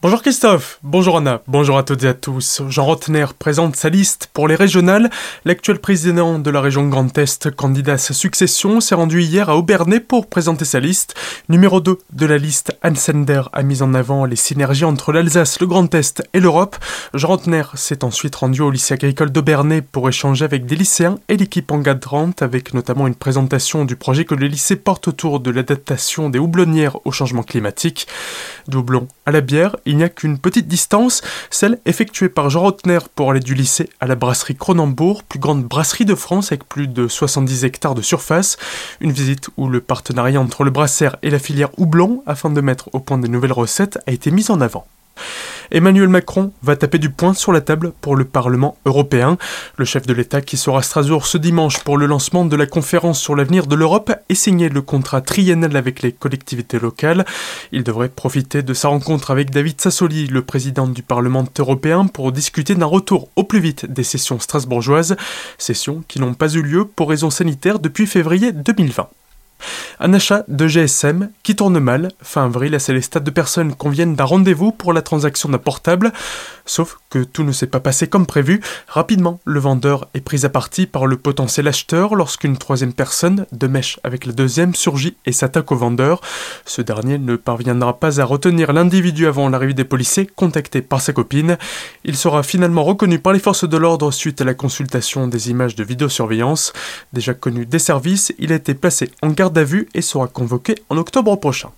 Bonjour Christophe, bonjour Anna, bonjour à toutes et à tous. Jean Rotner présente sa liste pour les régionales. L'actuel président de la région Grand Est, candidat à sa succession, s'est rendu hier à Aubernais pour présenter sa liste. Numéro 2 de la liste, Anne Sender a mis en avant les synergies entre l'Alsace, le Grand Est et l'Europe. Jean Rotner s'est ensuite rendu au lycée agricole d'Aubernais pour échanger avec des lycéens et l'équipe encadrante, avec notamment une présentation du projet que le lycée porte autour de l'adaptation des houblonnières au changement climatique. Doublon à la bière, il n'y a qu'une petite distance, celle effectuée par Jean Rotner pour aller du lycée à la brasserie Cronenbourg, plus grande brasserie de France avec plus de 70 hectares de surface. Une visite où le partenariat entre le brasseur et la filière houblon, afin de mettre au point de nouvelles recettes, a été mis en avant. Emmanuel Macron va taper du poing sur la table pour le Parlement européen. Le chef de l'État qui sera à Strasbourg ce dimanche pour le lancement de la conférence sur l'avenir de l'Europe et signer le contrat triennal avec les collectivités locales. Il devrait profiter de sa rencontre avec David Sassoli, le président du Parlement européen, pour discuter d'un retour au plus vite des sessions strasbourgeoises, sessions qui n'ont pas eu lieu pour raisons sanitaires depuis février 2020. Un achat de GSM qui tourne mal. Fin avril, c'est les stades de personnes conviennent d'un rendez-vous pour la transaction d'un portable. Sauf que tout ne s'est pas passé comme prévu. Rapidement, le vendeur est pris à partie par le potentiel acheteur lorsqu'une troisième personne, de mèche avec la deuxième, surgit et s'attaque au vendeur. Ce dernier ne parviendra pas à retenir l'individu avant l'arrivée des policiers, contacté par sa copine. Il sera finalement reconnu par les forces de l'ordre suite à la consultation des images de vidéosurveillance. Déjà connu des services, il a été placé en garde vue et sera convoqué en octobre prochain.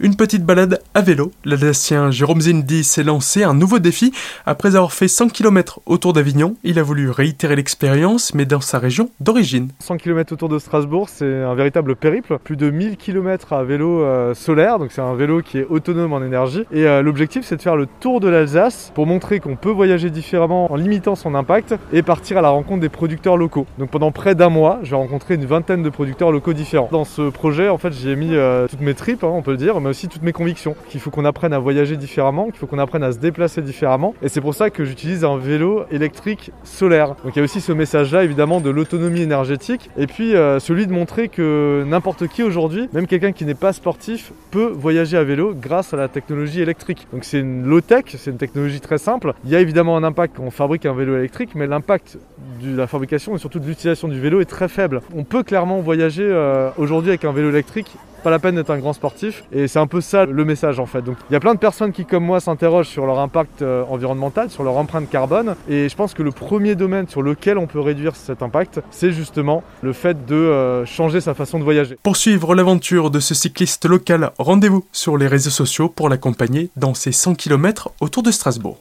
Une petite balade à vélo, l'Alsacien Jérôme Zindi s'est lancé un nouveau défi. Après avoir fait 100 km autour d'Avignon, il a voulu réitérer l'expérience, mais dans sa région d'origine. 100 km autour de Strasbourg, c'est un véritable périple. Plus de 1000 km à vélo euh, solaire, donc c'est un vélo qui est autonome en énergie. Et euh, l'objectif, c'est de faire le tour de l'Alsace pour montrer qu'on peut voyager différemment en limitant son impact et partir à la rencontre des producteurs locaux. Donc pendant près d'un mois, je vais rencontrer une vingtaine de producteurs locaux différents. Dans ce projet, en fait, j'y ai mis euh, toutes mes tripes, hein, le dire, mais aussi toutes mes convictions. Qu'il faut qu'on apprenne à voyager différemment, qu'il faut qu'on apprenne à se déplacer différemment. Et c'est pour ça que j'utilise un vélo électrique solaire. Donc il y a aussi ce message-là, évidemment, de l'autonomie énergétique. Et puis euh, celui de montrer que n'importe qui aujourd'hui, même quelqu'un qui n'est pas sportif, peut voyager à vélo grâce à la technologie électrique. Donc c'est une low-tech, c'est une technologie très simple. Il y a évidemment un impact quand on fabrique un vélo électrique, mais l'impact de la fabrication et surtout de l'utilisation du vélo est très faible. On peut clairement voyager euh, aujourd'hui avec un vélo électrique pas la peine d'être un grand sportif. Et c'est un peu ça le message en fait. Donc il y a plein de personnes qui comme moi s'interrogent sur leur impact euh, environnemental, sur leur empreinte carbone. Et je pense que le premier domaine sur lequel on peut réduire cet impact, c'est justement le fait de euh, changer sa façon de voyager. Pour suivre l'aventure de ce cycliste local, rendez-vous sur les réseaux sociaux pour l'accompagner dans ses 100 km autour de Strasbourg.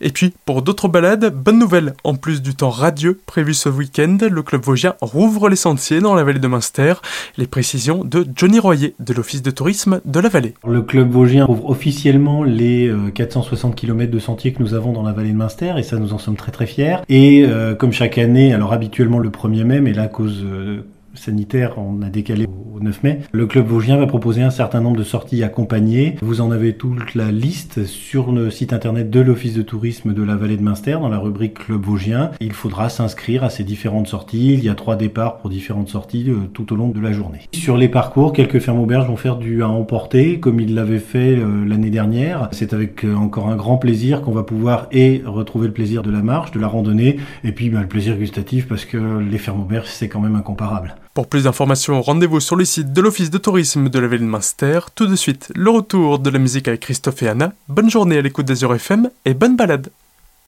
Et puis, pour d'autres balades, bonne nouvelle, en plus du temps radieux prévu ce week-end, le club vosgien rouvre les sentiers dans la vallée de Münster. Les précisions de Johnny Royer de l'Office de tourisme de la vallée. Le club vosgien ouvre officiellement les 460 euh, km de sentiers que nous avons dans la vallée de Münster et ça nous en sommes très très fiers. Et euh, comme chaque année, alors habituellement le 1er mai, mais là cause euh, sanitaire, on a décalé au 9 mai. Le club vosgien va proposer un certain nombre de sorties accompagnées. Vous en avez toute la liste sur le site internet de l'Office de tourisme de la vallée de Münster dans la rubrique club vosgien. Il faudra s'inscrire à ces différentes sorties. Il y a trois départs pour différentes sorties euh, tout au long de la journée. Sur les parcours, quelques fermes auberges vont faire du à emporter comme ils l'avaient fait euh, l'année dernière. C'est avec euh, encore un grand plaisir qu'on va pouvoir et retrouver le plaisir de la marche, de la randonnée et puis bah, le plaisir gustatif parce que les fermes auberges c'est quand même incomparable. Pour plus d'informations, rendez-vous sur le site de l'Office de tourisme de la ville de Munster. Tout de suite, le retour de la musique avec Christophe et Anna. Bonne journée à l'écoute des FM et bonne balade